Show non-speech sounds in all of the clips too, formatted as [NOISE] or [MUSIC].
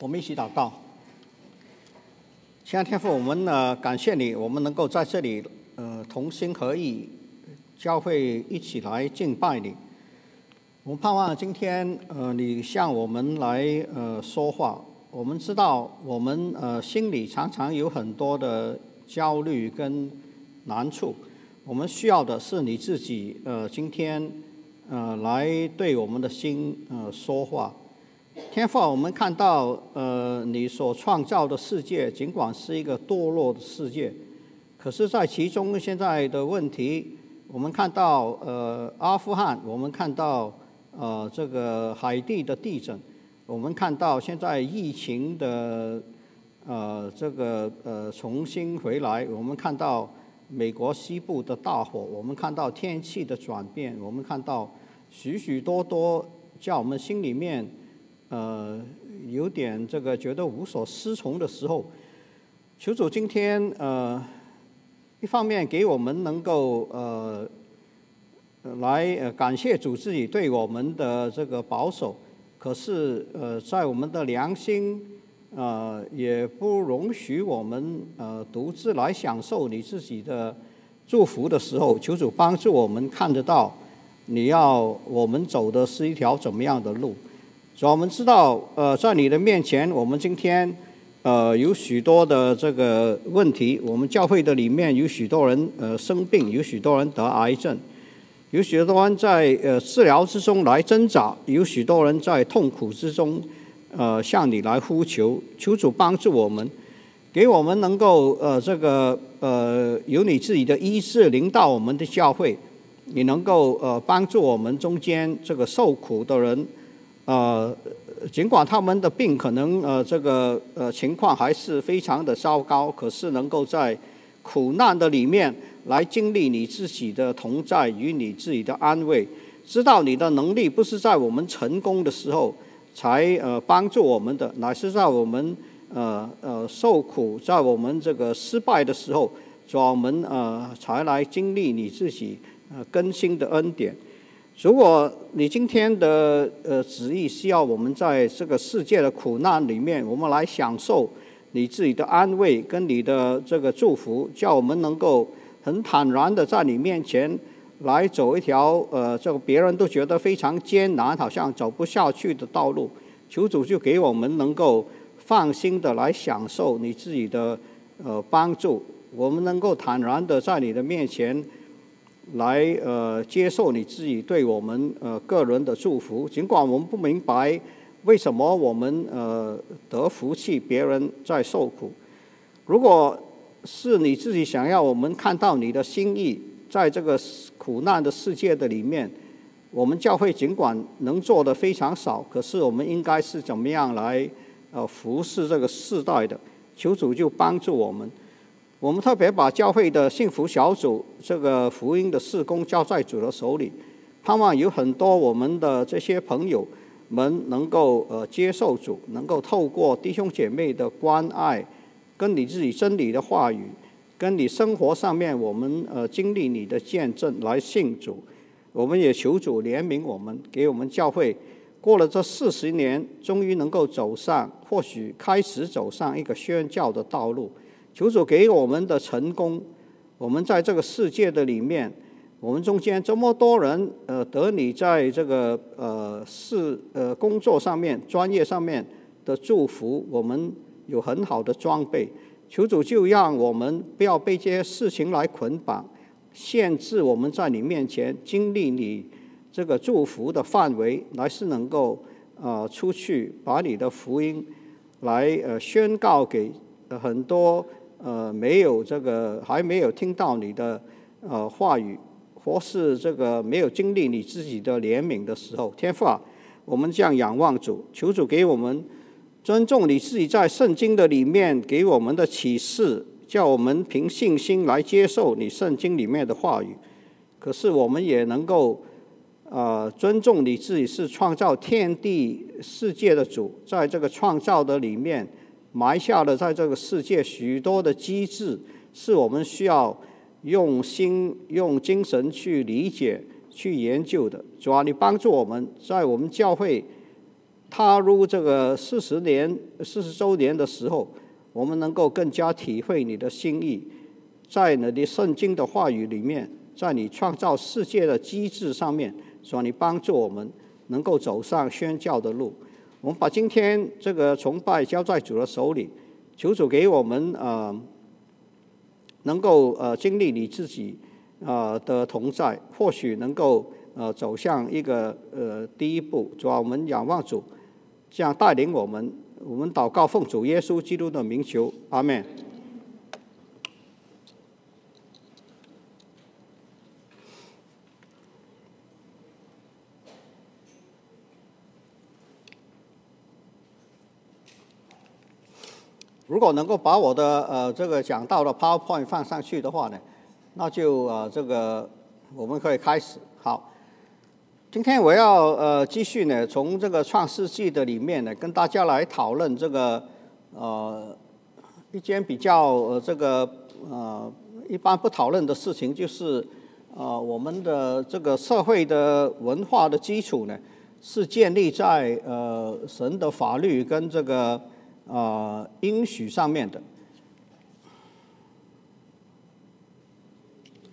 我们一起祷告，亲爱的天父，我们呢感谢你，我们能够在这里呃同心合意，教会一起来敬拜你。我们盼望今天呃你向我们来呃说话。我们知道我们呃心里常常有很多的焦虑跟难处，我们需要的是你自己呃今天呃来对我们的心呃说话。天父，我们看到，呃，你所创造的世界，尽管是一个堕落的世界，可是，在其中现在的问题，我们看到，呃，阿富汗，我们看到，呃，这个海地的地震，我们看到现在疫情的，呃，这个呃重新回来，我们看到美国西部的大火，我们看到天气的转变，我们看到许许多多叫我们心里面。呃，有点这个觉得无所适从的时候，求主今天呃，一方面给我们能够呃，来呃感谢主自己对我们的这个保守，可是呃在我们的良心呃也不容许我们呃独自来享受你自己的祝福的时候，求主帮助我们看得到你要我们走的是一条怎么样的路。主要我们知道，呃，在你的面前，我们今天，呃，有许多的这个问题。我们教会的里面有许多人，呃，生病，有许多人得癌症，有许多人在呃治疗之中来挣扎，有许多人在痛苦之中，呃，向你来呼求，求主帮助我们，给我们能够呃这个呃有你自己的医治临到我们的教会，你能够呃帮助我们中间这个受苦的人。呃，尽管他们的病可能呃这个呃情况还是非常的糟糕，可是能够在苦难的里面来经历你自己的同在与你自己的安慰，知道你的能力不是在我们成功的时候才呃帮助我们的，乃是在我们呃呃受苦，在我们这个失败的时候，我们呃才来经历你自己呃更新的恩典。如果你今天的呃旨意是要我们在这个世界的苦难里面，我们来享受你自己的安慰跟你的这个祝福，叫我们能够很坦然的在你面前来走一条呃这个别人都觉得非常艰难，好像走不下去的道路，求主就给我们能够放心的来享受你自己的呃帮助，我们能够坦然的在你的面前。来呃接受你自己对我们呃个人的祝福，尽管我们不明白为什么我们呃得福气，别人在受苦。如果是你自己想要我们看到你的心意，在这个苦难的世界的里面，我们教会尽管能做的非常少，可是我们应该是怎么样来呃服侍这个世代的？求主就帮助我们。我们特别把教会的幸福小组这个福音的事工交在主的手里，盼望有很多我们的这些朋友们能够呃接受主，能够透过弟兄姐妹的关爱，跟你自己真理的话语，跟你生活上面我们呃经历你的见证来信主。我们也求主怜悯我们，给我们教会过了这四十年，终于能够走上，或许开始走上一个宣教的道路。求主给我们的成功，我们在这个世界的里面，我们中间这么多人，呃，得你在这个呃事呃工作上面、专业上面的祝福，我们有很好的装备。求主就让我们不要被这些事情来捆绑、限制我们在你面前经历你这个祝福的范围，来是能够呃出去把你的福音来呃宣告给很多。呃，没有这个，还没有听到你的呃话语，或是这个没有经历你自己的怜悯的时候，天父啊，我们这样仰望主，求主给我们尊重你自己在圣经的里面给我们的启示，叫我们凭信心来接受你圣经里面的话语。可是我们也能够呃尊重你自己是创造天地世界的主，在这个创造的里面。埋下了在这个世界许多的机制，是我们需要用心、用精神去理解、去研究的。主啊，你帮助我们在我们教会踏入这个四十年、四十周年的时候，我们能够更加体会你的心意，在你的圣经的话语里面，在你创造世界的机制上面，说你帮助我们能够走上宣教的路。我们把今天这个崇拜交在主的手里，求主给我们呃，能够呃经历你自己啊的同在，或许能够呃走向一个呃第一步。主要我们仰望主，这样带领我们。我们祷告奉主耶稣基督的名求，阿门。如果能够把我的呃这个讲到的 PowerPoint 放上去的话呢，那就呃这个我们可以开始。好，今天我要呃继续呢从这个创世纪的里面呢跟大家来讨论这个呃一件比较呃这个呃一般不讨论的事情，就是呃我们的这个社会的文化的基础呢是建立在呃神的法律跟这个。啊，应许上面的，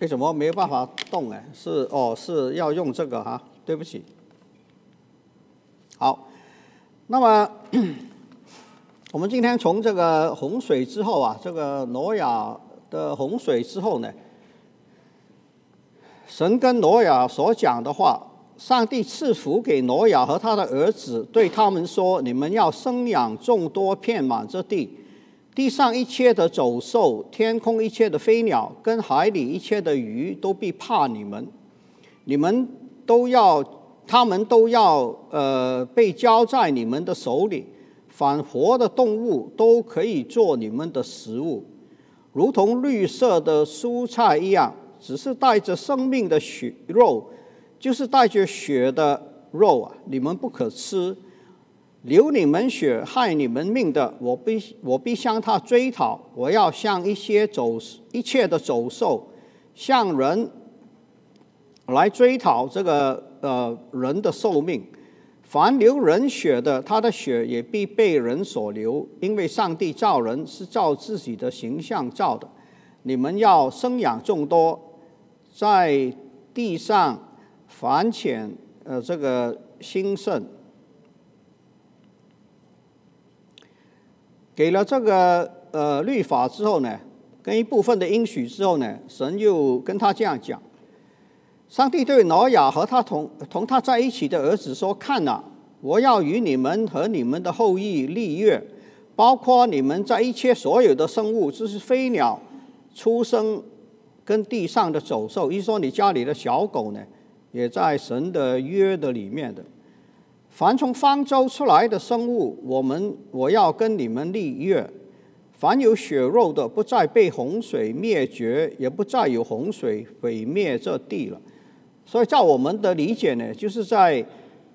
为什么没有办法动呢？是哦，是要用这个哈，对不起。好，那么 [COUGHS] 我们今天从这个洪水之后啊，这个挪亚的洪水之后呢，神跟挪亚所讲的话。上帝赐福给挪亚和他的儿子，对他们说：“你们要生养众多，遍满这地。地上一切的走兽，天空一切的飞鸟，跟海里一切的鱼，都必怕你们。你们都要，他们都要，呃，被交在你们的手里。凡活的动物都可以做你们的食物，如同绿色的蔬菜一样，只是带着生命的血肉。”就是带着血的肉啊，你们不可吃；流你们血、害你们命的，我必我必向他追讨。我要向一些走一切的走兽，向人来追讨这个呃人的寿命。凡流人血的，他的血也必被人所流，因为上帝造人是照自己的形象造的。你们要生养众多，在地上。繁浅，呃，这个兴盛，给了这个呃律法之后呢，跟一部分的应许之后呢，神又跟他这样讲：，上帝对挪亚和他同同他在一起的儿子说：，看呐，我要与你们和你们的后裔立约，包括你们在一切所有的生物，就是飞鸟出生，跟地上的走兽，一说你家里的小狗呢。也在神的约的里面的，凡从方舟出来的生物，我们我要跟你们立约。凡有血肉的，不再被洪水灭绝，也不再有洪水毁灭这地了。所以，在我们的理解呢，就是在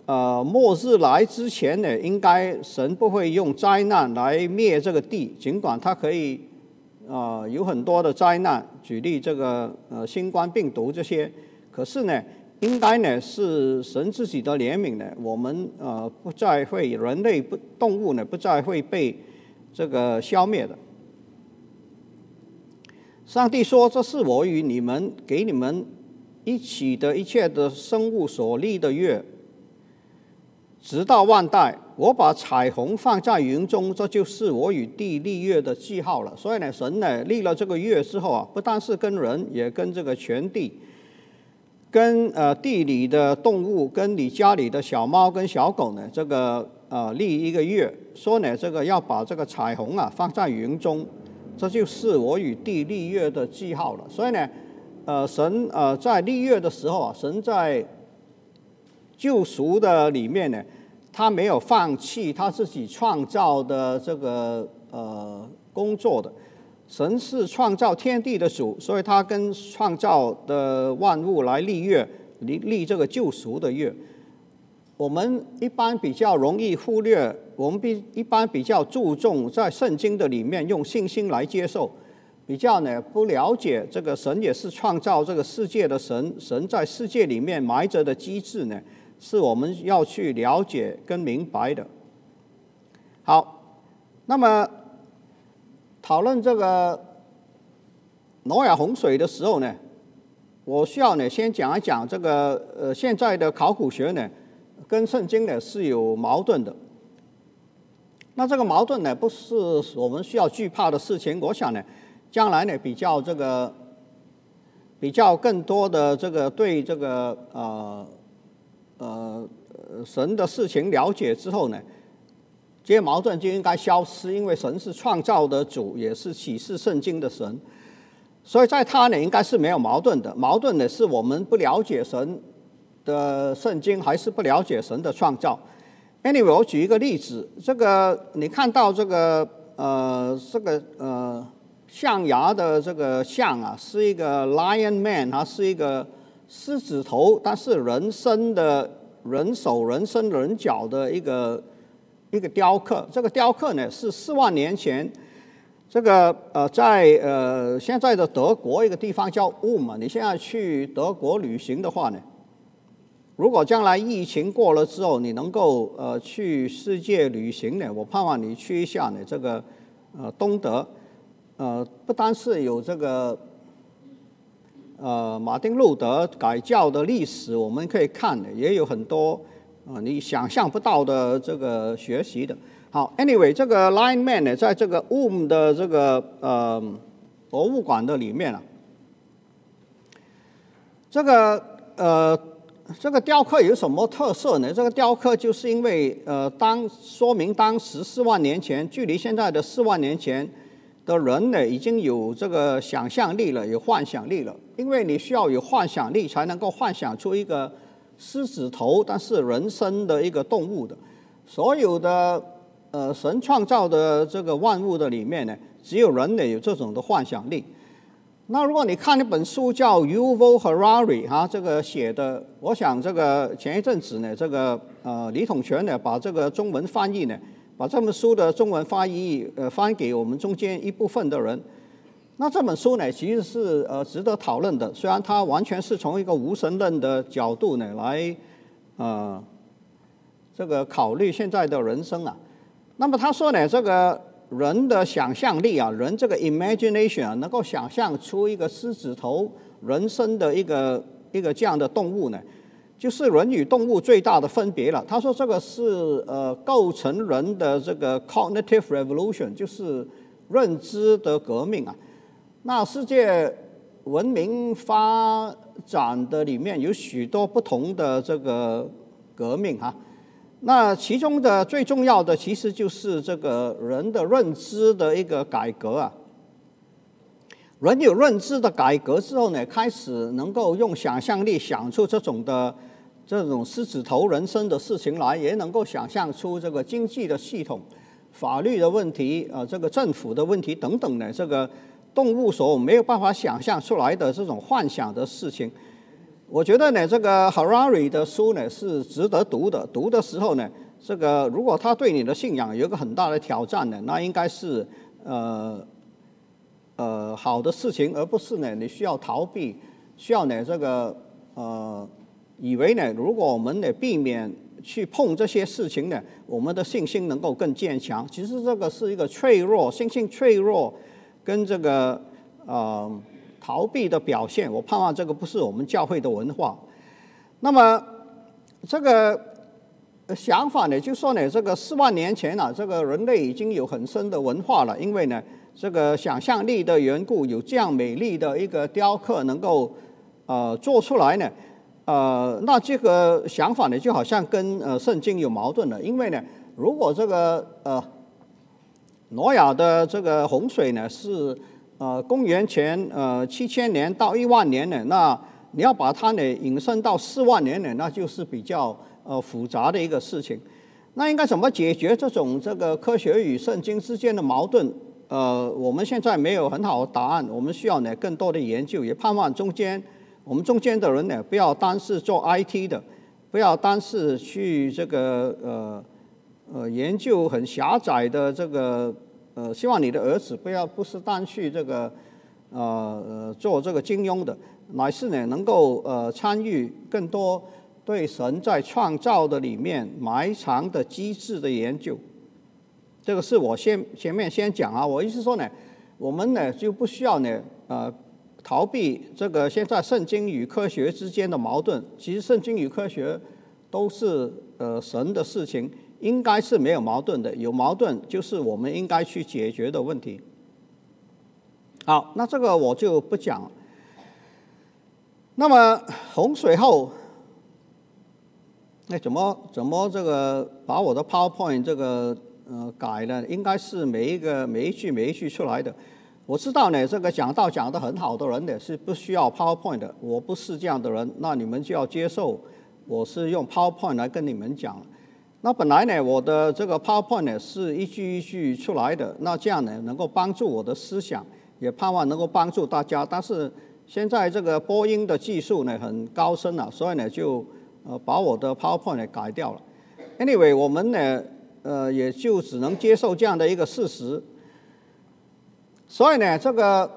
呃末日来之前呢，应该神不会用灾难来灭这个地，尽管它可以啊有很多的灾难，举例这个呃新冠病毒这些，可是呢。应该呢是神自己的怜悯呢，我们呃不再会人类不动物呢不再会被这个消灭的。上帝说：“这是我与你们给你们一起的一切的生物所立的约，直到万代。我把彩虹放在云中，这就是我与地立约的记号了。所以呢，神呢立了这个约之后啊，不但是跟人，也跟这个全地。”跟呃地里的动物，跟你家里的小猫跟小狗呢，这个呃立一个月，说呢这个要把这个彩虹啊放在云中，这就是我与地立月的记号了。所以呢，呃神呃在立月的时候啊，神在救赎的里面呢，他没有放弃他自己创造的这个呃工作的。神是创造天地的主，所以他跟创造的万物来立约，立立这个救赎的约。我们一般比较容易忽略，我们比一般比较注重在圣经的里面用信心来接受，比较呢不了解这个神也是创造这个世界的神，神在世界里面埋着的机制呢，是我们要去了解跟明白的。好，那么讨论这个挪亚洪水的时候呢，我需要呢先讲一讲这个呃现在的考古学呢跟圣经呢是有矛盾的。那这个矛盾呢不是我们需要惧怕的事情。我想呢，将来呢比较这个比较更多的这个对这个呃呃神的事情了解之后呢。这些矛盾就应该消失，因为神是创造的主，也是启示圣经的神，所以在他呢应该是没有矛盾的。矛盾的是我们不了解神的圣经，还是不了解神的创造。Anyway，我举一个例子，这个你看到这个呃这个呃象牙的这个象啊，是一个 lion man，它是一个狮子头，但是人身的人手、人身、人脚的一个。一个雕刻，这个雕刻呢是四万年前，这个呃在呃现在的德国一个地方叫乌嘛，你现在去德国旅行的话呢，如果将来疫情过了之后，你能够呃去世界旅行呢，我盼望你去一下呢这个呃东德，呃不单是有这个呃马丁路德改教的历史，我们可以看的，也有很多。啊，你想象不到的这个学习的。好，Anyway，这个 Line Man 呢，在这个 Wom 的这个呃博物馆的里面啊，这个呃这个雕刻有什么特色呢？这个雕刻就是因为呃当说明当时四万年前，距离现在的四万年前的人呢，已经有这个想象力了，有幻想力了。因为你需要有幻想力，才能够幻想出一个。狮子头，但是人身的一个动物的，所有的呃神创造的这个万物的里面呢，只有人类有这种的幻想力。那如果你看一本书叫 Yuval Harari 哈，这个写的，我想这个前一阵子呢，这个呃李统全呢把这个中文翻译呢，把这本书的中文翻译呃翻给我们中间一部分的人。那这本书呢，其实是呃值得讨论的。虽然它完全是从一个无神论的角度呢来呃这个考虑现在的人生啊。那么他说呢，这个人的想象力啊，人这个 imagination 啊，能够想象出一个狮子头人身的一个一个这样的动物呢，就是人与动物最大的分别了。他说这个是呃构成人的这个 cognitive revolution，就是认知的革命啊。那世界文明发展的里面有许多不同的这个革命哈，那其中的最重要的其实就是这个人的认知的一个改革啊。人有认知的改革之后呢，开始能够用想象力想出这种的这种狮子头人生的事情来，也能够想象出这个经济的系统、法律的问题啊，这个政府的问题等等的这个。动物所没有办法想象出来的这种幻想的事情，我觉得呢，这个 Harari 的书呢是值得读的。读的时候呢，这个如果他对你的信仰有一个很大的挑战呢，那应该是呃呃好的事情，而不是呢你需要逃避，需要呢这个呃以为呢，如果我们呢避免去碰这些事情呢，我们的信心能够更坚强。其实这个是一个脆弱，信心脆弱。跟这个呃逃避的表现，我盼望这个不是我们教会的文化。那么这个想法呢，就说呢，这个四万年前啊，这个人类已经有很深的文化了，因为呢，这个想象力的缘故，有这样美丽的一个雕刻能够呃做出来呢，呃，那这个想法呢，就好像跟呃圣经有矛盾了，因为呢，如果这个呃。挪亚的这个洪水呢，是呃公元前呃七千年到一万年呢，那你要把它呢引申到四万年呢，那就是比较呃复杂的一个事情。那应该怎么解决这种这个科学与圣经之间的矛盾？呃，我们现在没有很好的答案，我们需要呢更多的研究，也盼望中间我们中间的人呢，不要单是做 IT 的，不要单是去这个呃。呃，研究很狭窄的这个，呃，希望你的儿子不要不是单去这个，呃做这个金庸的，乃是呢能够呃参与更多对神在创造的里面埋藏的机制的研究。这个是我先前面先讲啊，我意思说呢，我们呢就不需要呢呃逃避这个现在圣经与科学之间的矛盾。其实圣经与科学都是呃神的事情，应该是没有矛盾的。有矛盾就是我们应该去解决的问题。好，那这个我就不讲。那么洪水后，那怎么怎么这个把我的 PowerPoint 这个呃改了？应该是每一个每一句每一句出来的。我知道呢，这个讲道讲得很好的人呢是不需要 PowerPoint 的。我不是这样的人，那你们就要接受我是用 PowerPoint 来跟你们讲。那本来呢，我的这个 PowerPoint 呢是一句一句出来的，那这样呢能够帮助我的思想。也盼望能够帮助大家，但是现在这个播音的技术呢很高深了，所以呢就呃把我的 PowerPoint 改掉了。Anyway，我们呢呃也就只能接受这样的一个事实。所以呢，这个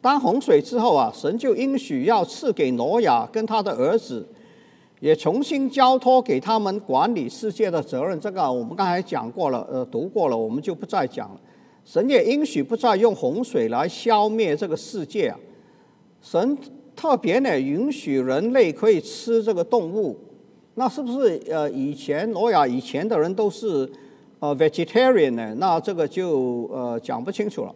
当洪水之后啊，神就应许要赐给挪亚跟他的儿子，也重新交托给他们管理世界的责任。这个我们刚才讲过了，呃读过了，我们就不再讲了。神也应许不再用洪水来消灭这个世界啊！神特别呢允许人类可以吃这个动物，那是不是呃以前挪亚以前的人都是呃 vegetarian 呢？那这个就呃讲不清楚了。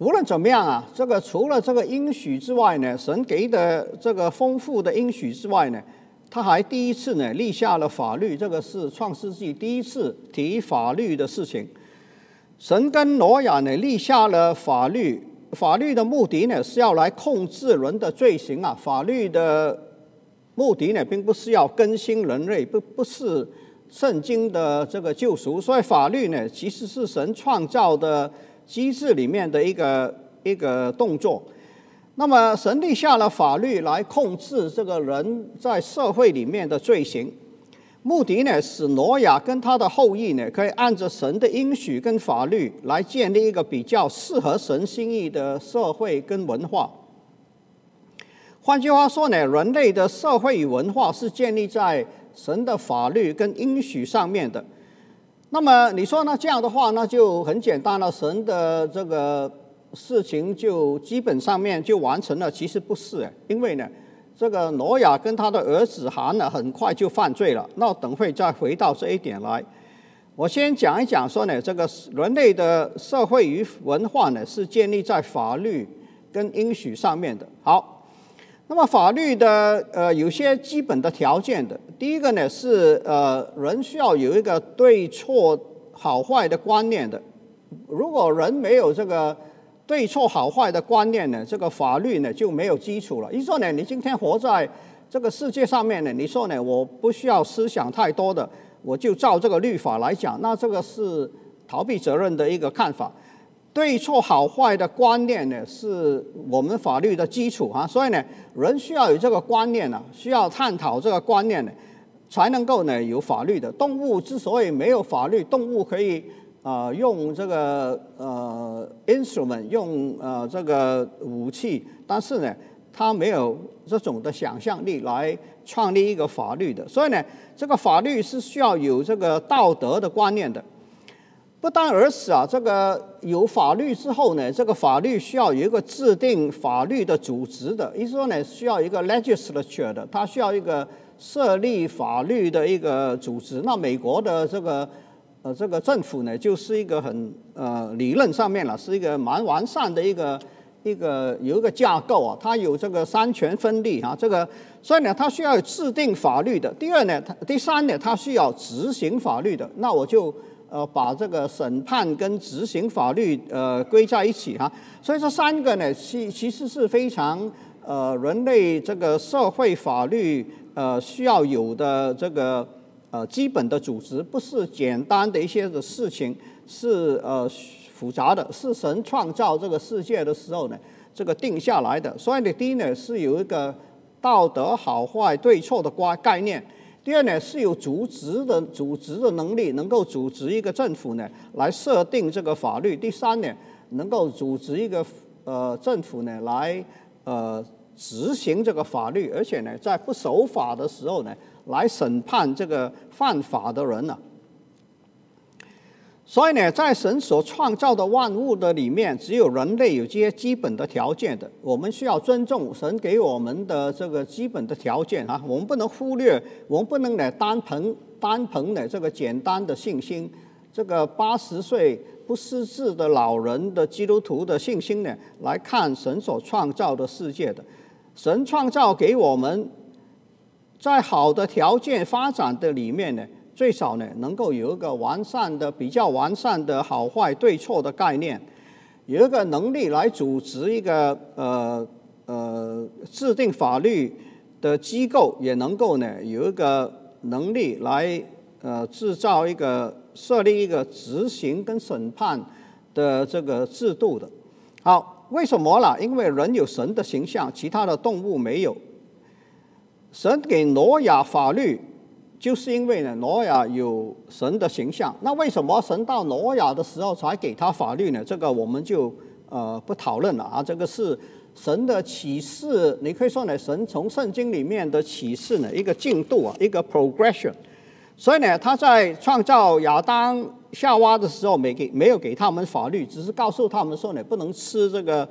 无论怎么样啊，这个除了这个应许之外呢，神给的这个丰富的应许之外呢？他还第一次呢立下了法律，这个是创世纪第一次提法律的事情。神跟挪亚呢立下了法律，法律的目的呢是要来控制人的罪行啊。法律的目的呢并不是要更新人类，不不是圣经的这个救赎。所以法律呢其实是神创造的机制里面的一个一个动作。那么神立下了法律来控制这个人在社会里面的罪行，目的呢使挪亚跟他的后裔呢可以按着神的应许跟法律来建立一个比较适合神心意的社会跟文化。换句话说呢，人类的社会与文化是建立在神的法律跟应许上面的。那么你说呢？这样的话那就很简单了，神的这个。事情就基本上面就完成了，其实不是，因为呢，这个挪亚跟他的儿子含呢，很快就犯罪了。那等会再回到这一点来，我先讲一讲说呢，这个人类的社会与文化呢，是建立在法律跟应许上面的。好，那么法律的呃有些基本的条件的，第一个呢是呃人需要有一个对错好坏的观念的，如果人没有这个。对错好坏的观念呢，这个法律呢就没有基础了。你说呢，你今天活在这个世界上面呢，你说呢，我不需要思想太多的，我就照这个律法来讲，那这个是逃避责任的一个看法。对错好坏的观念呢，是我们法律的基础啊。所以呢，人需要有这个观念呢，需要探讨这个观念呢，才能够呢有法律的。动物之所以没有法律，动物可以。啊，用这个呃 instrument，用呃这个武器，但是呢，他没有这种的想象力来创立一个法律的。所以呢，这个法律是需要有这个道德的观念的。不单而此啊，这个有法律之后呢，这个法律需要有一个制定法律的组织的，意思说呢，需要一个 legislature 的，它需要一个设立法律的一个组织。那美国的这个。呃，这个政府呢，就是一个很呃理论上面了，是一个蛮完善的一个一个有一个架构啊，它有这个三权分立啊，这个所以呢，它需要制定法律的。第二呢，它第三呢，它需要执行法律的。那我就呃把这个审判跟执行法律呃归在一起哈。所以这三个呢，其其实是非常呃人类这个社会法律呃需要有的这个。呃，基本的组织不是简单的一些的事情，是呃复杂的，是神创造这个世界的时候呢，这个定下来的。所以呢，第一呢是有一个道德好坏对错的观概念；第二呢是有组织的组织的能力，能够组织一个政府呢来设定这个法律；第三呢能够组织一个呃政府呢来呃执行这个法律，而且呢，在不守法的时候呢，来审判这个犯法的人呢。所以呢，在神所创造的万物的里面，只有人类有这些基本的条件的。我们需要尊重神给我们的这个基本的条件啊，我们不能忽略，我们不能呢单凭单凭呢这个简单的信心，这个八十岁不识字的老人的基督徒的信心呢来看神所创造的世界的。神创造给我们在好的条件发展的里面呢。最少呢，能够有一个完善的、比较完善的好坏对错的概念，有一个能力来组织一个呃呃制定法律的机构，也能够呢有一个能力来呃制造一个设立一个执行跟审判的这个制度的。好，为什么啦？因为人有神的形象，其他的动物没有。神给挪亚法律。就是因为呢，挪亚有神的形象，那为什么神到挪亚的时候才给他法律呢？这个我们就呃不讨论了啊。这个是神的启示，你可以说呢，神从圣经里面的启示呢，一个进度啊，一个 progression。所以呢，他在创造亚当夏娃的时候，没给没有给他们法律，只是告诉他们说呢，不能吃这个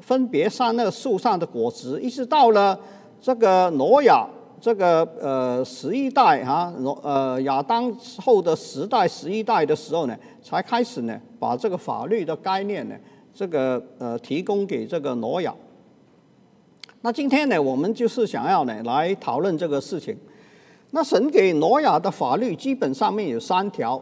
分别善恶树上的果子。一直到了这个挪亚。这个呃十一代哈，呃亚当后的时代十一代的时候呢，才开始呢把这个法律的概念呢，这个呃提供给这个挪亚。那今天呢，我们就是想要呢来讨论这个事情。那神给挪亚的法律基本上面有三条。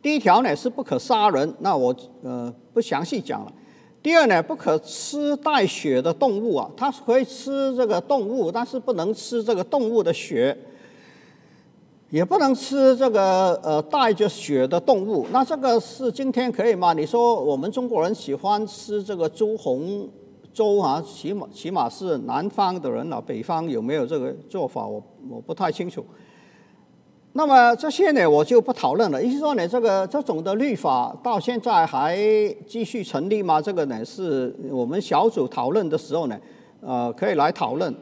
第一条呢是不可杀人，那我呃不详细讲了。第二呢，不可吃带血的动物啊，它可以吃这个动物，但是不能吃这个动物的血，也不能吃这个呃带着血的动物。那这个是今天可以吗？你说我们中国人喜欢吃这个猪红粥啊，起码起码是南方的人了，北方有没有这个做法？我我不太清楚。那么这些呢，我就不讨论了。意思说呢，这个这种的律法到现在还继续成立吗？这个呢，是我们小组讨论的时候呢，呃，可以来讨论。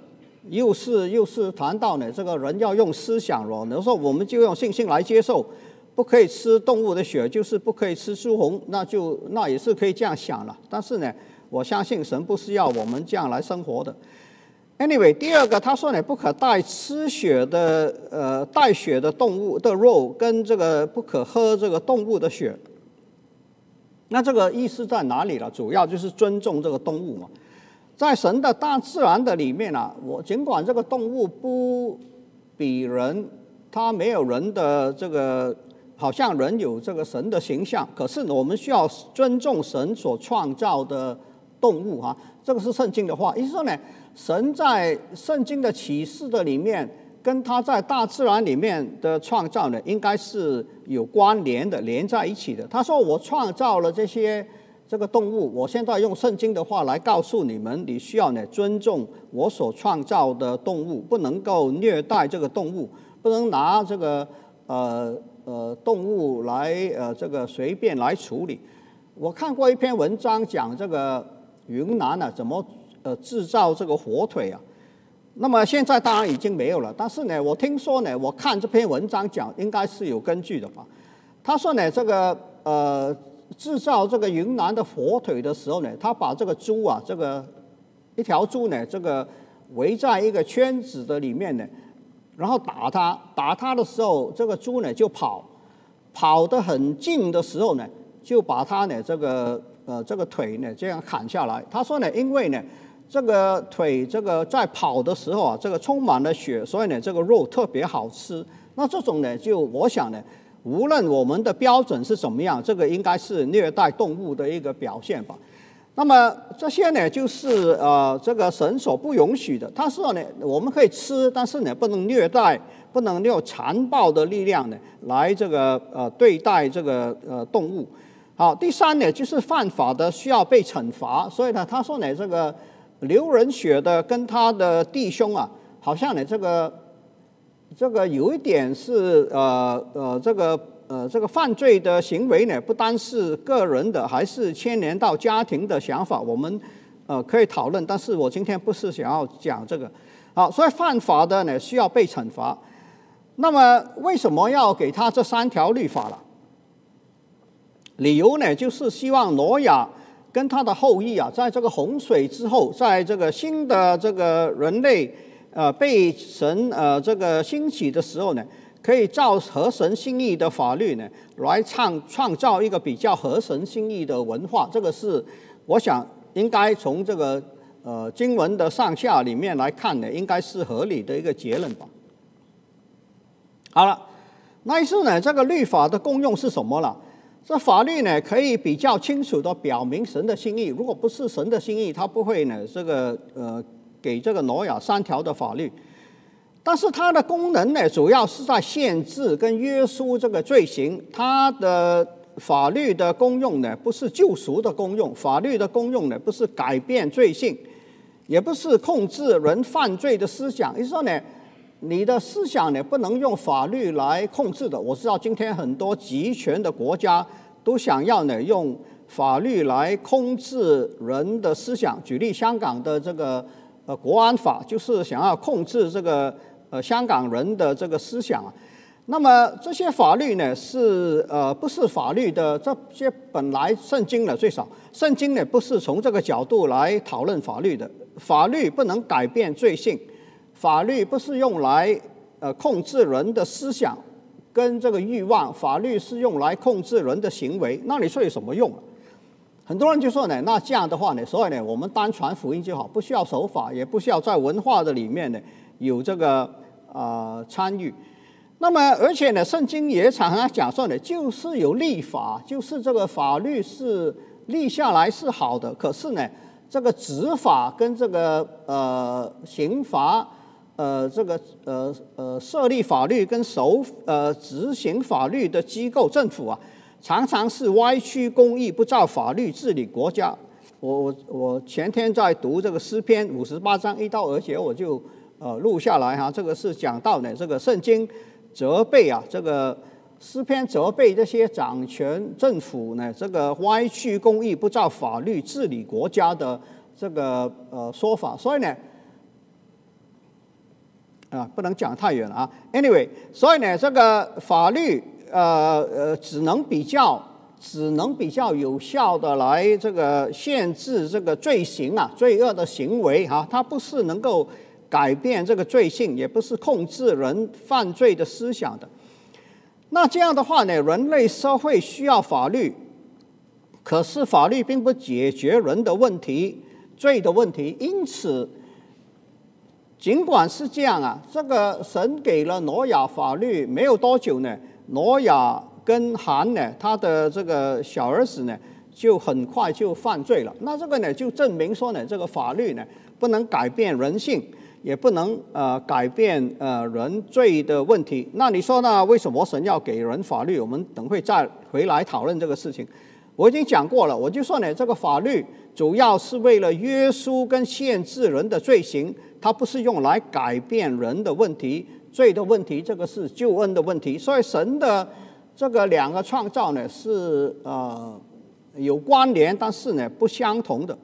又是又是谈到呢，这个人要用思想咯。有时候我们就用信心来接受，不可以吃动物的血，就是不可以吃猪红，那就那也是可以这样想了。但是呢，我相信神不是要我们这样来生活的。Anyway，第二个他说呢，不可带吃血的呃带血的动物的肉，跟这个不可喝这个动物的血。那这个意思在哪里了？主要就是尊重这个动物嘛。在神的大自然的里面啊，我尽管这个动物不比人，它没有人的这个，好像人有这个神的形象，可是我们需要尊重神所创造的动物哈。这个是圣经的话，意思说呢。神在圣经的启示的里面，跟他在大自然里面的创造呢，应该是有关联的，连在一起的。他说：“我创造了这些这个动物，我现在用圣经的话来告诉你们，你需要呢尊重我所创造的动物，不能够虐待这个动物，不能拿这个呃呃动物来呃这个随便来处理。”我看过一篇文章讲这个云南啊怎么。呃，制造这个火腿啊，那么现在当然已经没有了。但是呢，我听说呢，我看这篇文章讲，应该是有根据的吧。他说呢，这个呃，制造这个云南的火腿的时候呢，他把这个猪啊，这个一条猪呢，这个围在一个圈子的里面呢，然后打它，打它的时候，这个猪呢就跑，跑得很近的时候呢，就把它呢这个呃这个腿呢这样砍下来。他说呢，因为呢。这个腿，这个在跑的时候啊，这个充满了血，所以呢，这个肉特别好吃。那这种呢，就我想呢，无论我们的标准是怎么样，这个应该是虐待动物的一个表现吧。那么这些呢，就是呃，这个神所不允许的。他说呢，我们可以吃，但是呢，不能虐待，不能用残暴的力量呢来这个呃对待这个呃动物。好，第三呢，就是犯法的需要被惩罚。所以呢，他说呢，这个。流人血的跟他的弟兄啊，好像呢这个这个有一点是呃呃这个呃这个犯罪的行为呢，不单是个人的，还是牵连到家庭的想法，我们呃可以讨论。但是我今天不是想要讲这个。好，所以犯法的呢需要被惩罚。那么为什么要给他这三条律法了？理由呢，就是希望挪亚跟他的后裔啊，在这个洪水之后，在这个新的这个人类呃被神呃这个兴起的时候呢，可以照合神心意的法律呢，来创创造一个比较合神心意的文化。这个是我想应该从这个呃经文的上下里面来看呢，应该是合理的一个结论吧。好了，那于是呢，这个律法的功用是什么了？这法律呢，可以比较清楚的表明神的心意。如果不是神的心意，他不会呢，这个呃，给这个挪亚三条的法律。但是它的功能呢，主要是在限制跟约束这个罪行。它的法律的功用呢，不是救赎的功用。法律的功用呢，不是改变罪性，也不是控制人犯罪的思想。也就是说呢。你的思想呢，不能用法律来控制的。我知道今天很多集权的国家都想要呢用法律来控制人的思想。举例，香港的这个呃国安法就是想要控制这个呃香港人的这个思想啊。那么这些法律呢是呃不是法律的这些本来圣经呢最少圣经呢不是从这个角度来讨论法律的。法律不能改变罪性。法律不是用来呃控制人的思想跟这个欲望，法律是用来控制人的行为。那你说有什么用？很多人就说呢，那这样的话呢，所以呢，我们单传福音就好，不需要守法，也不需要在文化的里面呢有这个啊参与。那么而且呢，圣经也常常讲说呢，就是有立法，就是这个法律是立下来是好的，可是呢，这个执法跟这个呃刑罚。呃，这个呃呃，设立法律跟守呃执行法律的机构政府啊，常常是歪曲公义，不照法律治理国家。我我我前天在读这个诗篇五十八章一到二节，我就呃录下来哈。这个是讲到呢，这个圣经责备啊，这个诗篇责备这些掌权政府呢，这个歪曲公义，不照法律治理国家的这个呃说法。所以呢。啊，不能讲太远了啊。Anyway，所以呢，这个法律呃呃，只能比较，只能比较有效的来这个限制这个罪行啊，罪恶的行为哈。它不是能够改变这个罪性，也不是控制人犯罪的思想的。那这样的话呢，人类社会需要法律，可是法律并不解决人的问题、罪的问题，因此。尽管是这样啊，这个神给了挪亚法律没有多久呢，挪亚跟韩呢，他的这个小儿子呢，就很快就犯罪了。那这个呢，就证明说呢，这个法律呢，不能改变人性，也不能呃改变呃人罪的问题。那你说呢？为什么神要给人法律？我们等会再回来讨论这个事情。我已经讲过了，我就说呢，这个法律主要是为了约束跟限制人的罪行。它不是用来改变人的问题、罪的问题，这个是救恩的问题。所以神的这个两个创造呢是呃有关联，但是呢不相同的。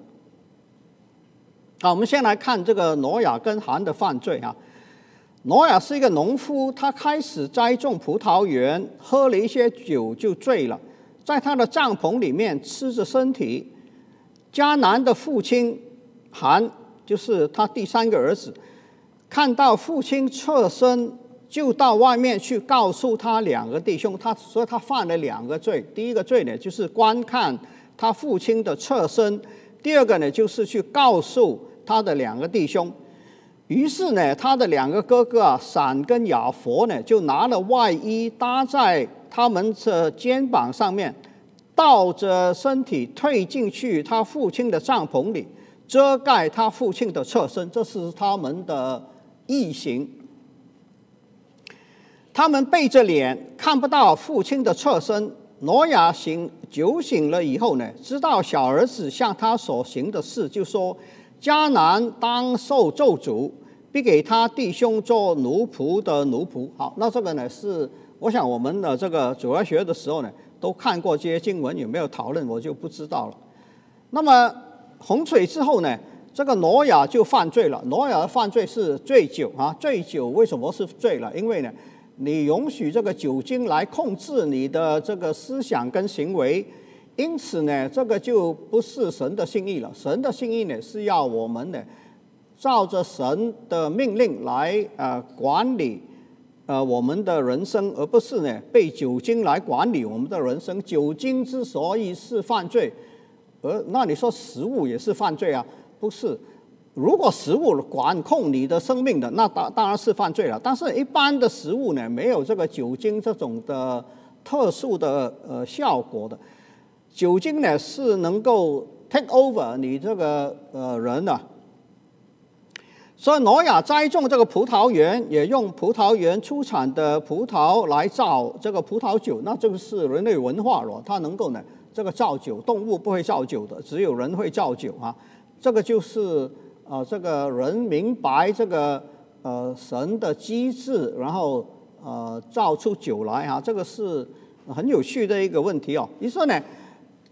好，我们先来看这个挪亚跟韩的犯罪啊。挪亚是一个农夫，他开始栽种葡萄园，喝了一些酒就醉了，在他的帐篷里面吃着身体。迦南的父亲韩。就是他第三个儿子，看到父亲侧身，就到外面去告诉他两个弟兄。他说他犯了两个罪，第一个罪呢就是观看他父亲的侧身，第二个呢就是去告诉他的两个弟兄。于是呢，他的两个哥哥啊，闪跟亚佛呢，就拿了外衣搭在他们的肩膀上面，倒着身体退进去他父亲的帐篷里。遮盖他父亲的侧身，这是他们的异形。他们背着脸，看不到父亲的侧身。挪亚醒酒醒了以后呢，知道小儿子向他所行的事，就说：“迦南当受咒诅，必给他弟兄做奴仆的奴仆。”好，那这个呢是我想我们的这个主要学的时候呢，都看过这些经文，有没有讨论我就不知道了。那么洪水之后呢，这个挪亚就犯罪了。挪亚的犯罪是醉酒啊，醉酒为什么是醉了？因为呢，你允许这个酒精来控制你的这个思想跟行为。因此呢，这个就不是神的心意了。神的心意呢，是要我们呢，照着神的命令来呃管理呃我们的人生，而不是呢被酒精来管理我们的人生。酒精之所以是犯罪，而那你说食物也是犯罪啊？不是。如果食物管控你的生命的，那当当然是犯罪了。但是一般的食物呢，没有这个酒精这种的特殊的呃效果的。酒精呢是能够 take over 你这个呃人的，所以挪亚栽种这个葡萄园，也用葡萄园出产的葡萄来造这个葡萄酒，那这个是人类文化了，它能够呢这个造酒，动物不会造酒的，只有人会造酒啊，这个就是呃这个人明白这个呃神的机制，然后呃造出酒来啊，这个是很有趣的一个问题哦。你说呢？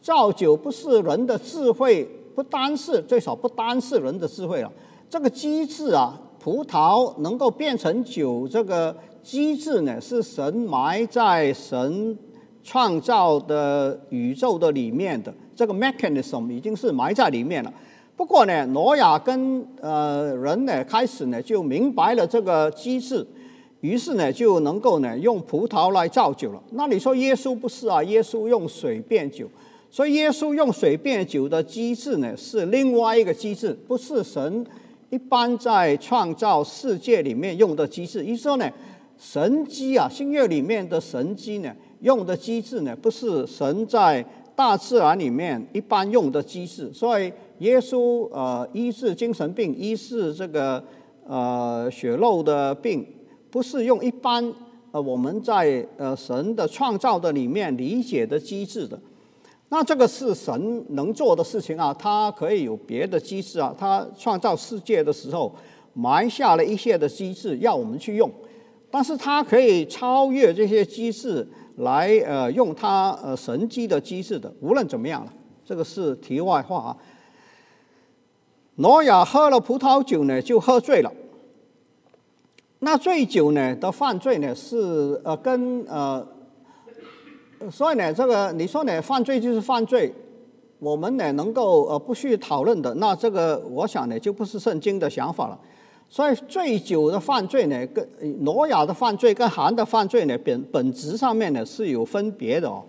造酒不是人的智慧，不单是最少不单是人的智慧了。这个机制啊，葡萄能够变成酒，这个机制呢，是神埋在神创造的宇宙的里面的。这个 mechanism 已经是埋在里面了。不过呢，挪亚跟呃人呢开始呢就明白了这个机制，于是呢就能够呢用葡萄来造酒了。那你说耶稣不是啊？耶稣用水变酒。所以耶稣用水变酒的机制呢，是另外一个机制，不是神一般在创造世界里面用的机制。意思说呢，神机啊，新约里面的神机呢，用的机制呢，不是神在大自然里面一般用的机制。所以耶稣呃医治精神病，医治这个呃血肉的病，不是用一般呃我们在呃神的创造的里面理解的机制的。那这个是神能做的事情啊，他可以有别的机制啊。他创造世界的时候埋下了一些的机制要我们去用，但是他可以超越这些机制来呃用他呃神机的机制的。无论怎么样了，这个是题外话啊。挪亚喝了葡萄酒呢，就喝醉了。那醉酒呢的犯罪呢是呃跟呃。所以呢，这个你说呢，犯罪就是犯罪，我们呢能够呃不去讨论的，那这个我想呢就不是圣经的想法了。所以醉酒的犯罪呢，跟挪亚的犯罪跟韩的犯罪呢，本本质上面呢是有分别的哦。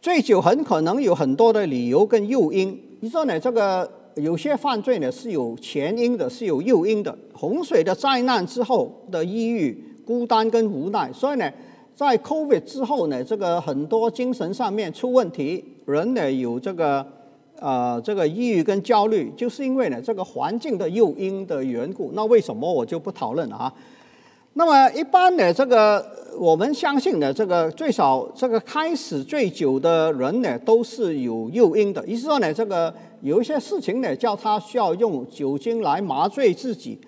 醉酒很可能有很多的理由跟诱因。你说呢，这个有些犯罪呢是有前因的，是有诱因的。洪水的灾难之后的抑郁、孤单跟无奈，所以呢。在 COVID 之后呢，这个很多精神上面出问题，人呢有这个呃这个抑郁跟焦虑，就是因为呢这个环境的诱因的缘故。那为什么我就不讨论了啊？那么一般的这个我们相信呢，这个最少这个开始醉酒的人呢都是有诱因的，意思说呢这个有一些事情呢叫他需要用酒精来麻醉自己。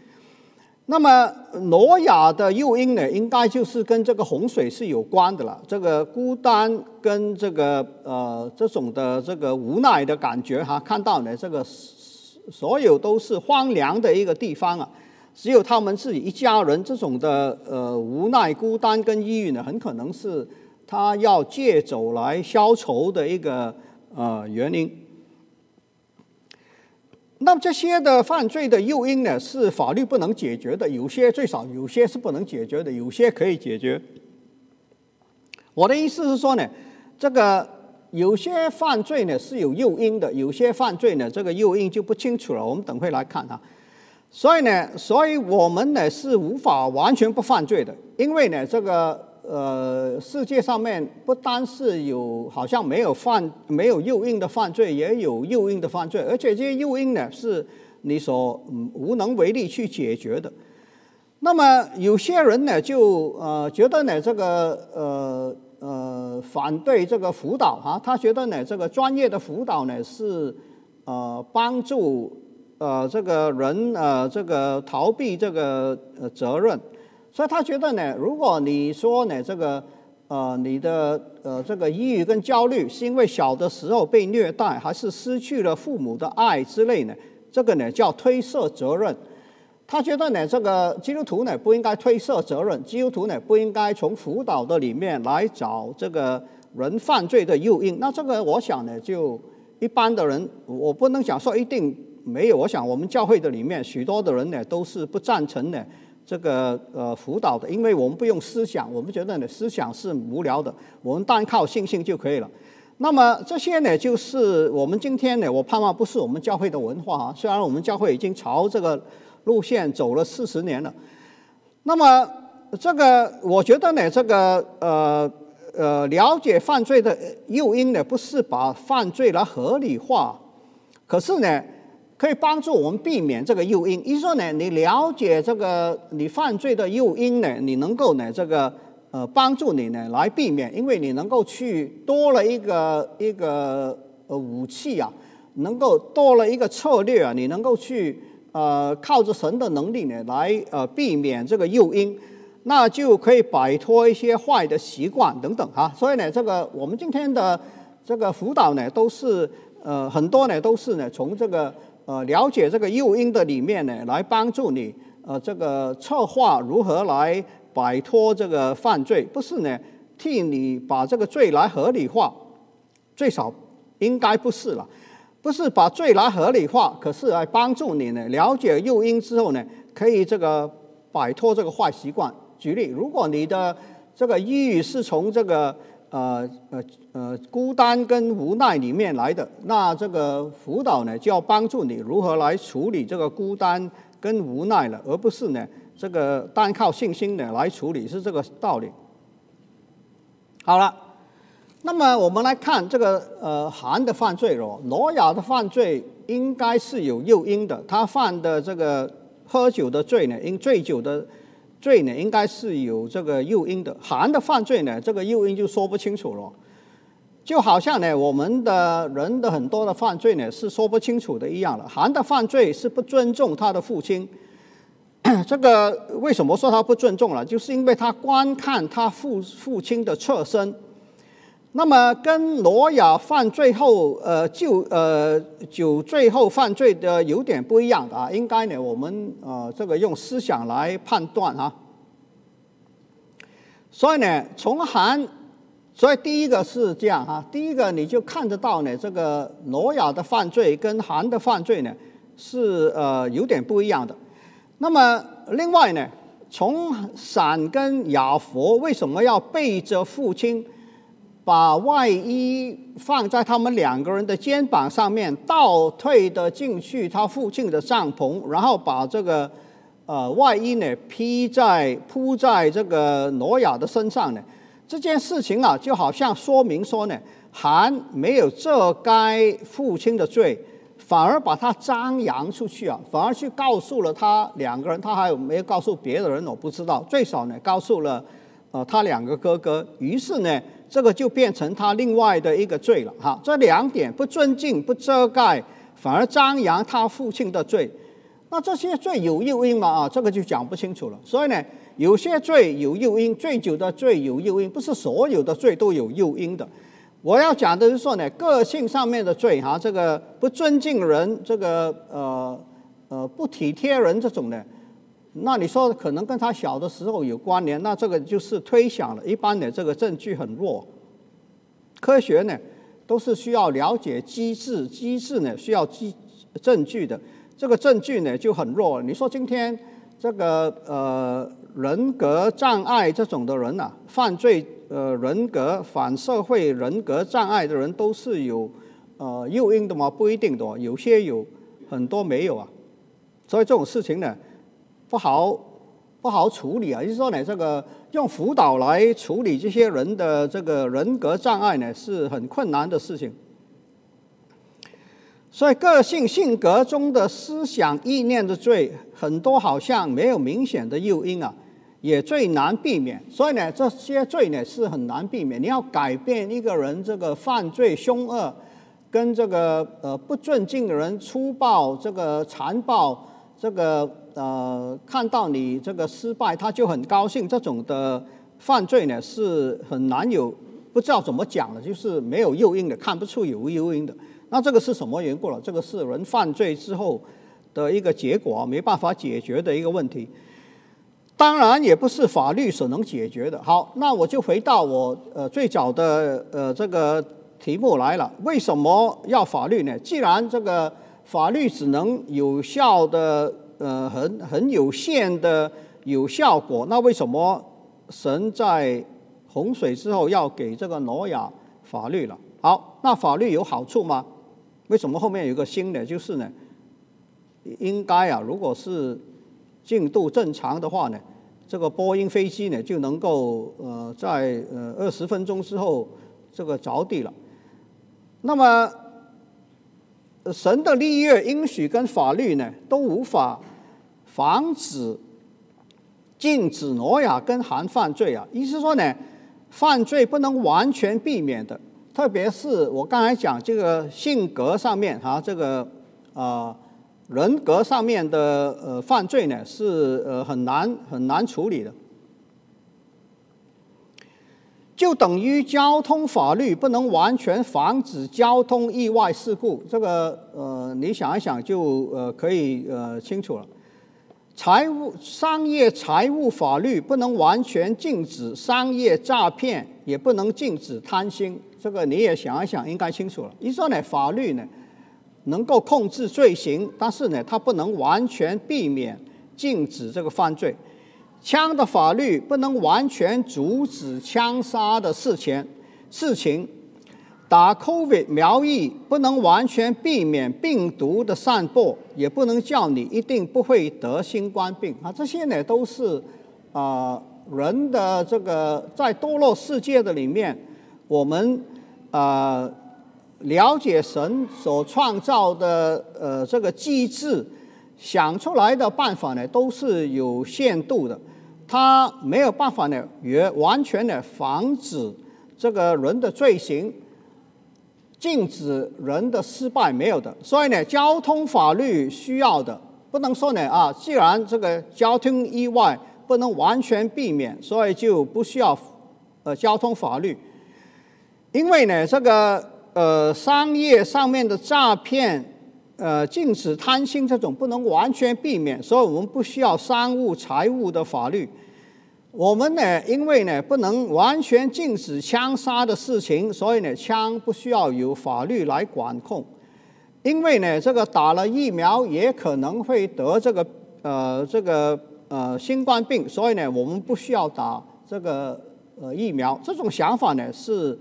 那么挪亚的诱因呢，应该就是跟这个洪水是有关的了。这个孤单跟这个呃这种的这个无奈的感觉哈，看到呢这个所有都是荒凉的一个地方啊，只有他们自己一家人这种的呃无奈、孤单跟抑郁呢，很可能是他要借酒来消愁的一个呃原因。那么这些的犯罪的诱因呢，是法律不能解决的，有些最少有些是不能解决的，有些可以解决。我的意思是说呢，这个有些犯罪呢是有诱因的，有些犯罪呢这个诱因就不清楚了。我们等会来看啊。所以呢，所以我们呢是无法完全不犯罪的，因为呢这个。呃，世界上面不单是有好像没有犯没有诱因的犯罪，也有诱因的犯罪，而且这些诱因呢是你所无能为力去解决的。那么有些人呢就呃觉得呢这个呃呃反对这个辅导啊，他觉得呢这个专业的辅导呢是呃帮助呃这个人呃这个逃避这个呃责任。所以他觉得呢，如果你说呢这个呃你的呃这个抑郁跟焦虑是因为小的时候被虐待，还是失去了父母的爱之类呢？这个呢叫推卸责任。他觉得呢，这个基督徒呢不应该推卸责任，基督徒呢不应该从辅导的里面来找这个人犯罪的诱因。那这个我想呢，就一般的人，我不能讲说一定没有。我想我们教会的里面许多的人呢都是不赞成的这个呃辅导的，因为我们不用思想，我们觉得呢思想是无聊的，我们单靠信心就可以了。那么这些呢，就是我们今天呢，我盼望不是我们教会的文化啊。虽然我们教会已经朝这个。路线走了四十年了，那么这个我觉得呢，这个呃呃了解犯罪的诱因呢，不是把犯罪来合理化，可是呢，可以帮助我们避免这个诱因。一说呢，你了解这个你犯罪的诱因呢，你能够呢这个呃帮助你呢来避免，因为你能够去多了一个一个呃武器啊，能够多了一个策略啊，你能够去。呃，靠着神的能力呢，来呃避免这个诱因，那就可以摆脱一些坏的习惯等等哈。所以呢，这个我们今天的这个辅导呢，都是呃很多呢都是呢从这个呃了解这个诱因的里面呢，来帮助你呃这个策划如何来摆脱这个犯罪，不是呢替你把这个罪来合理化，最少应该不是了。不是把罪来合理化，可是来帮助你呢。了解诱因之后呢，可以这个摆脱这个坏习惯。举例，如果你的这个抑郁是从这个呃呃呃孤单跟无奈里面来的，那这个辅导呢就要帮助你如何来处理这个孤单跟无奈了，而不是呢这个单靠信心呢来处理，是这个道理。好了。那么我们来看这个呃，韩的犯罪咯，罗亚的犯罪应该是有诱因的。他犯的这个喝酒的罪呢，因醉酒的罪呢，应该是有这个诱因的。韩的犯罪呢，这个诱因就说不清楚了。就好像呢，我们的人的很多的犯罪呢，是说不清楚的一样了。韩的犯罪是不尊重他的父亲，[COUGHS] 这个为什么说他不尊重了？就是因为他观看他父父亲的侧身。那么跟挪亚犯罪后，呃，就呃酒醉后犯罪的有点不一样的啊，应该呢，我们呃这个用思想来判断哈。所以呢，从韩，所以第一个是这样哈，第一个你就看得到呢，这个挪亚的犯罪跟韩的犯罪呢是呃有点不一样的。那么另外呢，从闪跟亚佛为什么要背着父亲？把外衣放在他们两个人的肩膀上面，倒退的进去他父亲的帐篷，然后把这个呃外衣呢披在铺在这个挪亚的身上呢。这件事情啊，就好像说明说呢，韩没有遮盖父亲的罪，反而把他张扬出去啊，反而去告诉了他两个人，他还有没有告诉别的人？我不知道，最少呢告诉了呃他两个哥哥。于是呢。这个就变成他另外的一个罪了哈，这两点不尊敬、不遮盖，反而张扬他父亲的罪，那这些罪有诱因吗？啊，这个就讲不清楚了。所以呢，有些罪有诱因，醉酒的罪有诱因，不是所有的罪都有诱因的。我要讲的是说呢，个性上面的罪哈，这个不尊敬人，这个呃呃不体贴人这种呢。那你说可能跟他小的时候有关联，那这个就是推想了。一般的这个证据很弱，科学呢都是需要了解机制，机制呢需要机证据的，这个证据呢就很弱。你说今天这个呃人格障碍这种的人呐，犯罪呃人格反社会人格障碍的人都是有呃诱因的吗？不一定的，有些有，很多没有啊。所以这种事情呢。不好，不好处理啊！就是说呢，这个用辅导来处理这些人的这个人格障碍呢，是很困难的事情。所以，个性性格中的思想意念的罪，很多好像没有明显的诱因啊，也最难避免。所以呢，这些罪呢是很难避免。你要改变一个人这个犯罪凶恶，跟这个呃不尊敬的人粗暴、这个残暴、这个。呃看到你这个失败，他就很高兴，这种的犯罪呢是很难有不知道怎么讲的，就是没有诱因的，看不出有无诱因的。那这个是什么缘故了？这个是人犯罪之后的一个结果，没办法解决的一个问题。当然也不是法律所能解决的。好，那我就回到我呃最早的呃这个题目来了。为什么要法律呢？既然这个法律只能有效的呃很很有限的有效果，那为什么神在洪水之后要给这个挪亚法律了？好，那法律有好处吗？为什么后面有个新的？就是呢，应该啊，如果是进度正常的话呢，这个波音飞机呢就能够呃在呃二十分钟之后这个着地了。那么神的立约应许跟法律呢都无法防止禁止挪亚跟韩犯罪啊，意思说呢，犯罪不能完全避免的。特别是我刚才讲这个性格上面哈，这个啊人格上面的呃犯罪呢，是呃很难很难处理的，就等于交通法律不能完全防止交通意外事故。这个呃你想一想就呃可以呃清楚了。财务商业财务法律不能完全禁止商业诈骗，也不能禁止贪心。这个你也想一想，应该清楚了。一说呢，法律呢能够控制罪行，但是呢，它不能完全避免禁止这个犯罪。枪的法律不能完全阻止枪杀的事情，事情。打 COVID 苗疫不能完全避免病毒的散播，也不能叫你一定不会得新冠病啊。这些呢都是啊人的这个在堕落世界的里面，我们。呃，了解神所创造的呃这个机制，想出来的办法呢，都是有限度的，他没有办法呢，也完全的防止这个人的罪行，禁止人的失败没有的。所以呢，交通法律需要的，不能说呢啊，既然这个交通意外不能完全避免，所以就不需要呃交通法律。因为呢，这个呃商业上面的诈骗，呃禁止贪心这种不能完全避免，所以我们不需要商务财务的法律。我们呢，因为呢不能完全禁止枪杀的事情，所以呢枪不需要有法律来管控。因为呢这个打了疫苗也可能会得这个呃这个呃新冠病，所以呢我们不需要打这个呃疫苗。这种想法呢是。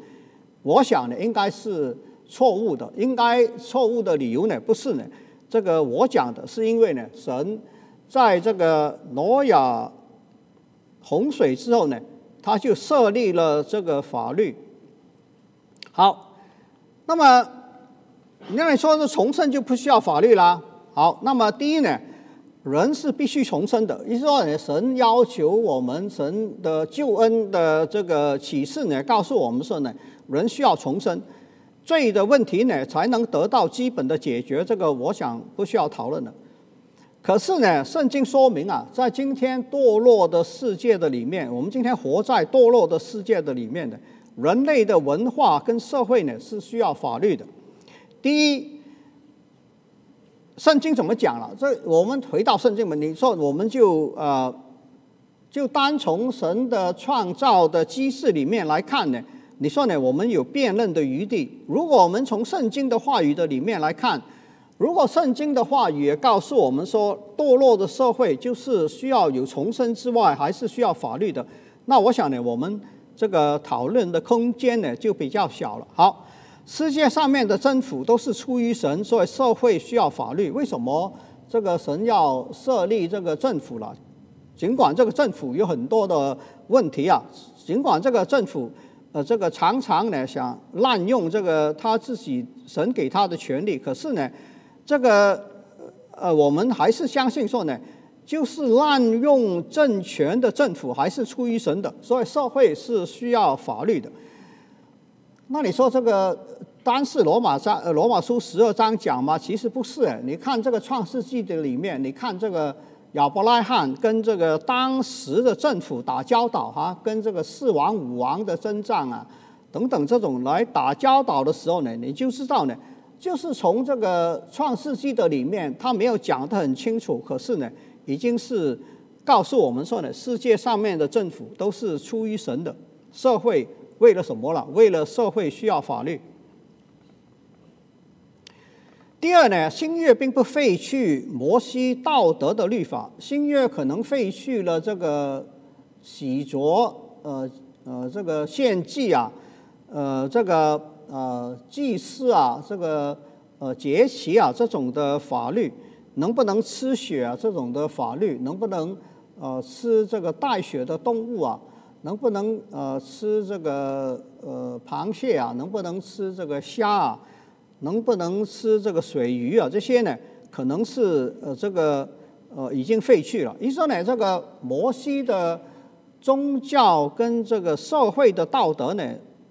我想呢，应该是错误的。应该错误的理由呢，不是呢。这个我讲的是因为呢，神在这个挪亚洪水之后呢，他就设立了这个法律。好，那么那你说是重生就不需要法律啦？好，那么第一呢，人是必须重生的。意思说呢，神要求我们神的救恩的这个启示呢，告诉我们说呢。人需要重生，罪的问题呢才能得到基本的解决。这个我想不需要讨论了。可是呢，圣经说明啊，在今天堕落的世界的里面，我们今天活在堕落的世界的里面的，人类的文化跟社会呢是需要法律的。第一，圣经怎么讲了？这我们回到圣经嘛，你说我们就呃，就单从神的创造的机制里面来看呢？你说呢？我们有辨认的余地。如果我们从圣经的话语的里面来看，如果圣经的话语也告诉我们说，堕落的社会就是需要有重生之外，还是需要法律的，那我想呢，我们这个讨论的空间呢就比较小了。好，世界上面的政府都是出于神，所以社会需要法律。为什么这个神要设立这个政府了？尽管这个政府有很多的问题啊，尽管这个政府。呃，这个常常呢想滥用这个他自己神给他的权利，可是呢，这个呃我们还是相信说呢，就是滥用政权的政府还是出于神的，所以社会是需要法律的。那你说这个单是罗马章呃罗马书十二章讲吗？其实不是，你看这个创世纪的里面，你看这个亚伯拉罕跟这个当时的政府打交道哈，跟这个四王五王的征战啊，等等这种来打交道的时候呢，你就知道呢，就是从这个创世纪的里面，他没有讲得很清楚，可是呢，已经是告诉我们说呢，世界上面的政府都是出于神的，社会为了什么了？为了社会需要法律。第二呢，新约并不废去摩西道德的律法，新约可能废去了这个洗濯，呃呃，这个献祭啊，呃，这个呃祭祀啊，这个呃节期啊这种的法律，能不能吃血啊这种的法律，能不能呃吃这个带血的动物啊，能不能呃吃这个呃螃蟹啊，能不能吃这个虾啊？能不能吃这个水鱼啊？这些呢，可能是呃这个呃已经废去了。一说呢，这个摩西的宗教跟这个社会的道德呢，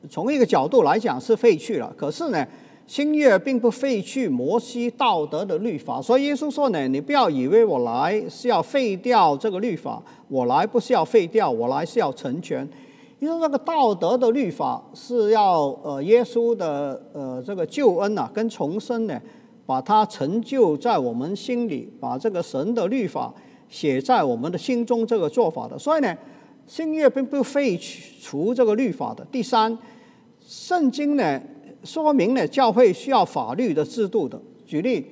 从一个角度来讲是废去了。可是呢，新约并不废去摩西道德的律法。所以耶稣说呢，你不要以为我来是要废掉这个律法，我来不是要废掉，我来是要成全。因为这个道德的律法是要呃耶稣的呃这个救恩呐跟重生呢，把它成就在我们心里，把这个神的律法写在我们的心中这个做法的。所以呢，新约并不废除这个律法的。第三，圣经呢说明呢教会需要法律的制度的。举例，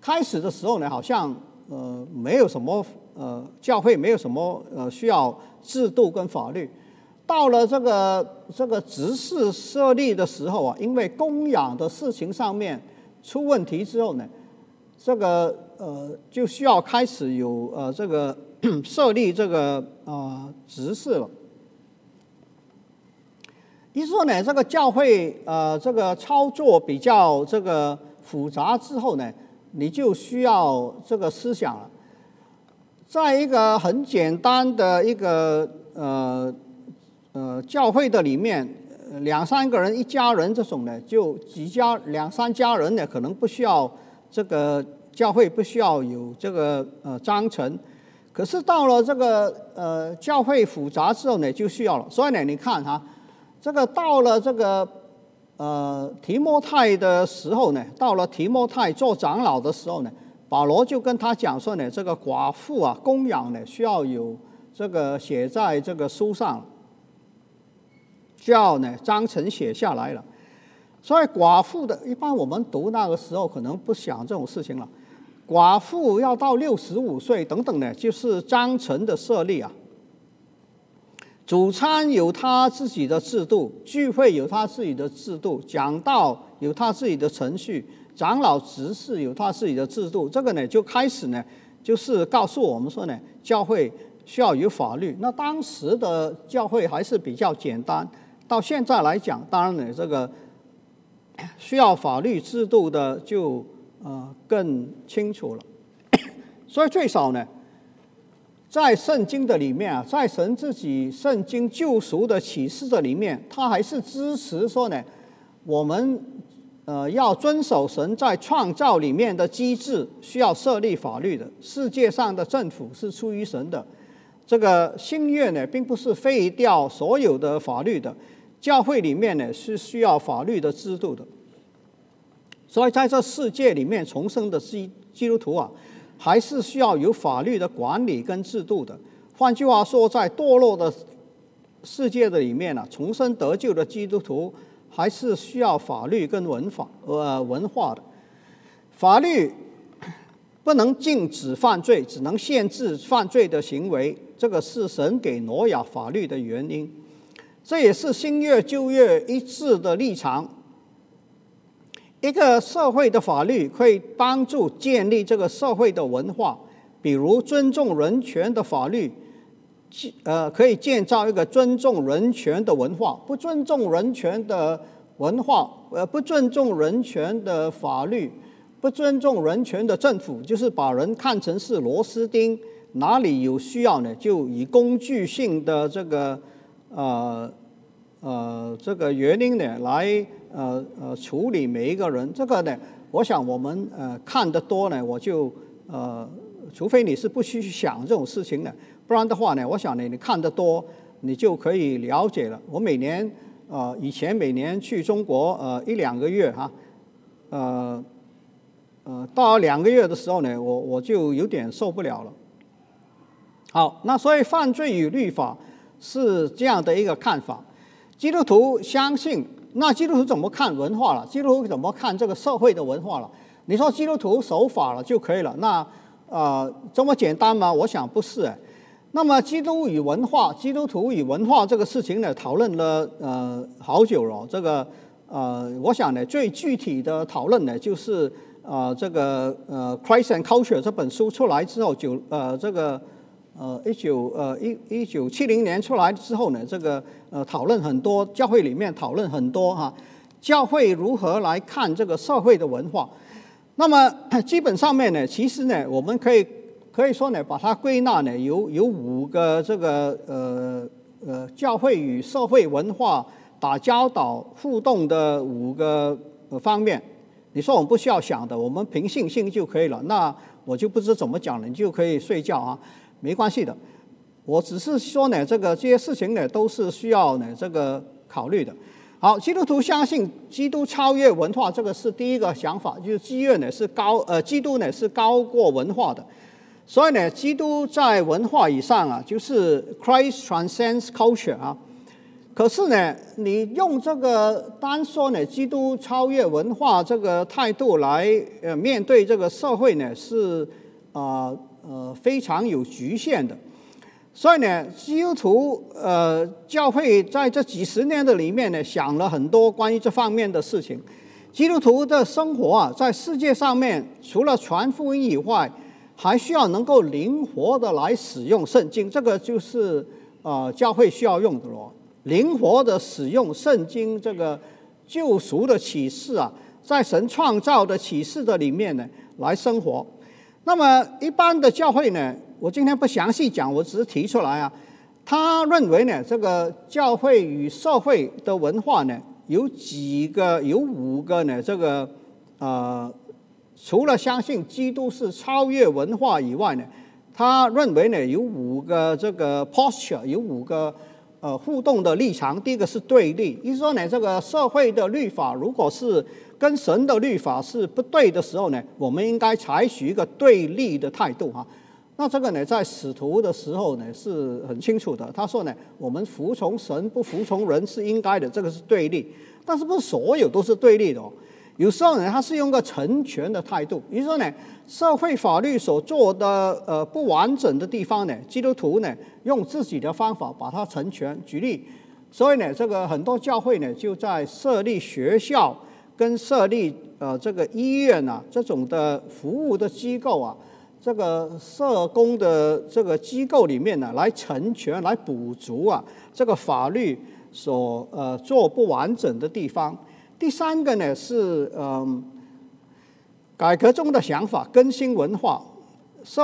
开始的时候呢好像呃没有什么呃教会没有什么呃需要制度跟法律。到了这个这个执事设立的时候啊，因为供养的事情上面出问题之后呢，这个呃就需要开始有呃这个 [CLEARS THROAT] 设立这个呃执事了。一说呢，这个教会呃这个操作比较这个复杂之后呢，你就需要这个思想了。在一个很简单的一个呃。呃，教会的里面两三个人一家人这种呢，就几家两三家人呢，可能不需要这个教会不需要有这个呃章程，可是到了这个呃教会复杂之后呢，就需要了。所以呢，你看哈，这个到了这个呃提摩太的时候呢，到了提摩太做长老的时候呢，保罗就跟他讲说呢，这个寡妇啊供养呢需要有这个写在这个书上。叫呢章程写下来了，所以寡妇的一般我们读那个时候可能不想这种事情了。寡妇要到六十五岁等等呢，就是章程的设立啊。主餐有他自己的制度，聚会有他自己的制度，讲道有他自己的程序，长老执事有他自己的制度。这个呢就开始呢，就是告诉我们说呢，教会需要有法律。那当时的教会还是比较简单。到现在来讲，当然呢，这个需要法律制度的就呃更清楚了。[COUGHS] 所以最少呢，在圣经的里面啊，在神自己圣经救赎的启示的里面，他还是支持说呢，我们呃要遵守神在创造里面的机制，需要设立法律的。世界上的政府是出于神的，这个新约呢，并不是废掉所有的法律的。教会里面呢是需要法律的制度的，所以在这世界里面重生的基基督徒啊，还是需要有法律的管理跟制度的。换句话说，在堕落的世界的里面呢，重生得救的基督徒还是需要法律跟文法呃文化的。法律不能禁止犯罪，只能限制犯罪的行为。这个是神给挪亚法律的原因。这也是新月旧月一致的立场。一个社会的法律可以帮助建立这个社会的文化，比如尊重人权的法律，呃，可以建造一个尊重人权的文化。不尊重人权的文化，呃，不尊重人权的法律，不尊重人权的政府，就是把人看成是螺丝钉，哪里有需要呢，就以工具性的这个。呃，呃，这个原因呢，来呃呃处理每一个人，这个呢，我想我们呃看得多呢，我就呃除非你是不去想这种事情的，不然的话呢，我想呢，你看得多，你就可以了解了。我每年呃以前每年去中国呃一两个月哈，呃呃到两个月的时候呢，我我就有点受不了了。好，那所以犯罪与律法是这样的一个看法。基督徒相信，那基督徒怎么看文化了？基督徒怎么看这个社会的文化了？你说基督徒守法了就可以了？那呃这么简单吗？我想不是。那么基督与文化，基督徒与文化这个事情呢，讨论了呃好久了。这个呃，我想呢，最具体的讨论呢，就是呃这个呃《Christ and Culture》这本书出来之后，九呃这个。呃，一九呃一一九七零年出来之后呢，这个呃讨论很多，教会里面讨论很多哈，教会如何来看这个社会的文化？那么基本上面呢，其实呢，我们可以可以说呢，把它归纳呢，有有五个这个呃呃教会与社会文化打交道互动的五个方面。你说我们不需要想的，我们凭信心就可以了。那我就不知怎么讲了，你就可以睡觉啊。没关系的，我只是说呢，这个这些事情呢，都是需要呢这个考虑的。好，基督徒相信基督超越文化，这个是第一个想法，就是基督呢是高呃，基督呢是高过文化的。所以呢，基督在文化以上啊，就是 Christ transcends culture 啊。可是呢，你用这个单说呢，基督超越文化这个态度来呃面对这个社会呢，是啊。呃，呃非常有局限的，所以呢，基督徒呃教会在这几十年的里面呢，想了很多关于这方面的事情。基督徒的生活啊，在世界上面，除了传福音以外，还需要能够灵活的来使用圣经，这个就是呃教会需要用的咯。灵活的使用圣经这个救赎的启示啊，在神创造的启示的里面呢，来生活。那么一般的教会呢，我今天不详细讲，我只是提出来啊。他认为呢，这个教会与社会的文化呢，有几个，有五个呢。这个呃，除了相信基督是超越文化以外呢，他认为呢，有五个这个 posture，有五个呃互动的立场。第一个是对立，意思说呢，这个社会的律法如果是跟神的律法是不对的时候呢，我们应该采取一个对立的态度哈。那这个呢，在使徒的时候呢是很清楚的。他说呢，我们服从神不服从人是应该的，这个是对立。但是不是所有都是对立的哦？有时候呢，他是用个成全的态度。比如说呢，社会法律所做的呃不完整的地方呢，基督徒呢用自己的方法把它成全。举例，所以呢，这个很多教会呢就在设立学校。跟设立呃这个医院啊这种的服务的机构啊，这个社工的这个机构里面呢，来成全、来补足啊这个法律所呃做不完整的地方。第三个呢是嗯改革中的想法，更新文化社。